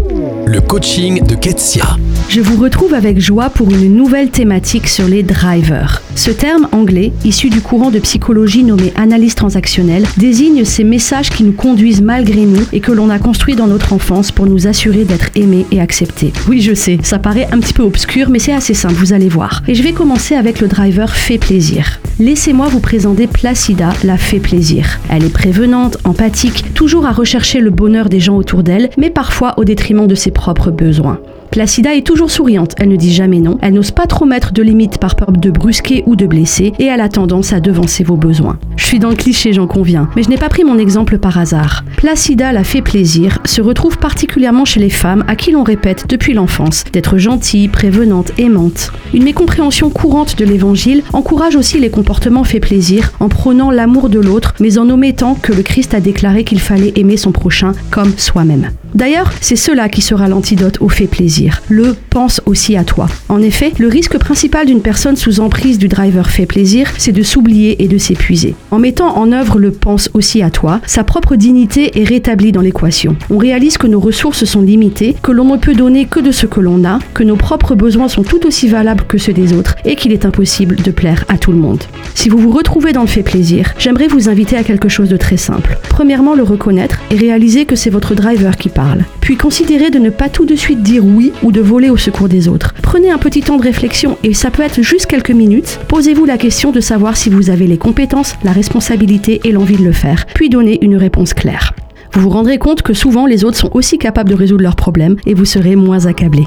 you Le coaching de Ketsia. Je vous retrouve avec joie pour une nouvelle thématique sur les drivers. Ce terme anglais, issu du courant de psychologie nommé analyse transactionnelle, désigne ces messages qui nous conduisent malgré nous et que l'on a construits dans notre enfance pour nous assurer d'être aimés et acceptés. Oui, je sais, ça paraît un petit peu obscur, mais c'est assez simple, vous allez voir. Et je vais commencer avec le driver fait plaisir. Laissez-moi vous présenter Placida, la fait plaisir. Elle est prévenante, empathique, toujours à rechercher le bonheur des gens autour d'elle, mais parfois au détriment ses propres besoins. Placida est toujours souriante, elle ne dit jamais non, elle n'ose pas trop mettre de limites par peur de brusquer ou de blesser, et elle a tendance à devancer vos besoins. Je suis dans le cliché, j'en conviens, mais je n'ai pas pris mon exemple par hasard. Placida la fait plaisir se retrouve particulièrement chez les femmes à qui l'on répète depuis l'enfance d'être gentille, prévenante, aimante. Une mécompréhension courante de l'évangile encourage aussi les comportements fait plaisir en prônant l'amour de l'autre, mais en omettant que le Christ a déclaré qu'il fallait aimer son prochain comme soi-même. D'ailleurs, c'est cela qui sera l'antidote au fait plaisir. Le pense aussi à toi. En effet, le risque principal d'une personne sous emprise du driver fait plaisir, c'est de s'oublier et de s'épuiser. En mettant en œuvre le pense aussi à toi, sa propre dignité est rétablie dans l'équation. On réalise que nos ressources sont limitées, que l'on ne peut donner que de ce que l'on a, que nos propres besoins sont tout aussi valables que ceux des autres et qu'il est impossible de plaire à tout le monde. Si vous vous retrouvez dans le fait plaisir, j'aimerais vous inviter à quelque chose de très simple. Premièrement, le reconnaître et réaliser que c'est votre driver qui parle puis considérez de ne pas tout de suite dire oui ou de voler au secours des autres. Prenez un petit temps de réflexion et ça peut être juste quelques minutes. Posez-vous la question de savoir si vous avez les compétences, la responsabilité et l'envie de le faire, puis donnez une réponse claire. Vous vous rendrez compte que souvent les autres sont aussi capables de résoudre leurs problèmes et vous serez moins accablé.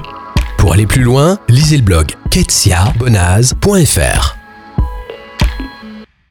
Pour aller plus loin, lisez le blog ketsiabonaz.fr.